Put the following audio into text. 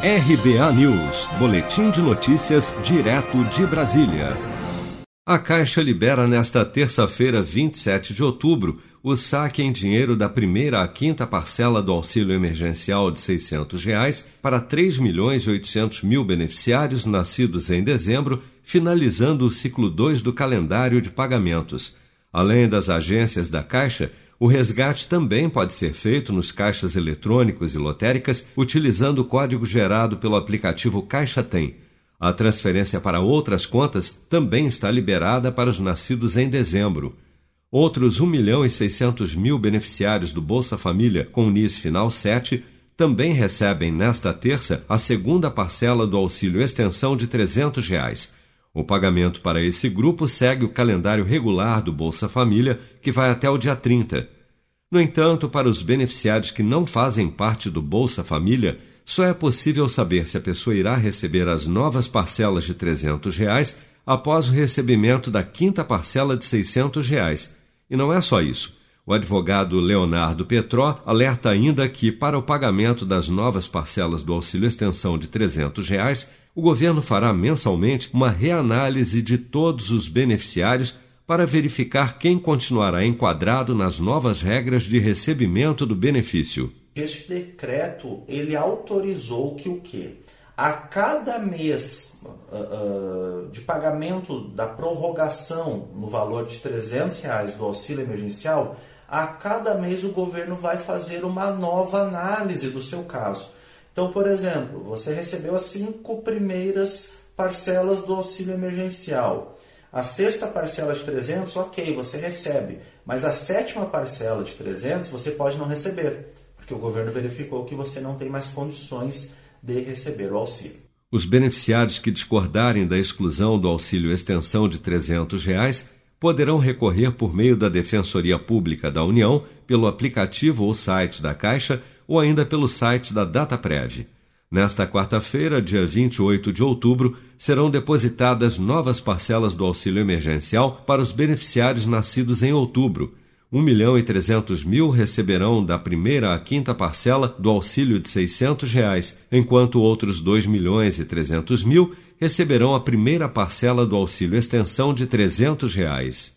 RBA News, Boletim de Notícias, direto de Brasília. A Caixa libera nesta terça-feira, 27 de outubro, o saque em dinheiro da primeira à quinta parcela do auxílio emergencial de 600 reais para 3 milhões e 800 mil beneficiários nascidos em dezembro, finalizando o ciclo 2 do calendário de pagamentos. Além das agências da Caixa, o resgate também pode ser feito nos caixas eletrônicos e lotéricas utilizando o código gerado pelo aplicativo Caixa Tem. A transferência para outras contas também está liberada para os nascidos em dezembro. Outros 1 milhão e 600 mil beneficiários do Bolsa Família com NIS final 7 também recebem nesta terça a segunda parcela do auxílio extensão de 300 reais. O pagamento para esse grupo segue o calendário regular do Bolsa Família, que vai até o dia 30. No entanto, para os beneficiários que não fazem parte do Bolsa Família, só é possível saber se a pessoa irá receber as novas parcelas de 300 reais após o recebimento da quinta parcela de R$ 600. Reais e não é só isso. O advogado Leonardo Petró alerta ainda que, para o pagamento das novas parcelas do auxílio extensão de 300 reais, o governo fará mensalmente uma reanálise de todos os beneficiários para verificar quem continuará enquadrado nas novas regras de recebimento do benefício. Este decreto ele autorizou que o quê? a cada mês uh, uh, de pagamento da prorrogação no valor de 300 reais do auxílio emergencial, a cada mês o governo vai fazer uma nova análise do seu caso. Então, por exemplo, você recebeu as cinco primeiras parcelas do auxílio emergencial. A sexta parcela de 300, ok, você recebe, mas a sétima parcela de 300 você pode não receber, porque o governo verificou que você não tem mais condições de receber o auxílio. Os beneficiários que discordarem da exclusão do auxílio extensão de 300 reais poderão recorrer por meio da Defensoria Pública da União, pelo aplicativo ou site da Caixa ou ainda pelo site da DataPrev. Nesta quarta-feira, dia 28 de outubro, serão depositadas novas parcelas do auxílio emergencial para os beneficiários nascidos em outubro 1 milhão e 300 mil receberão da primeira à quinta parcela do auxílio de 600 reais, enquanto outros 2 milhões e 300 mil receberão a primeira parcela do auxílio extensão de 300 reais.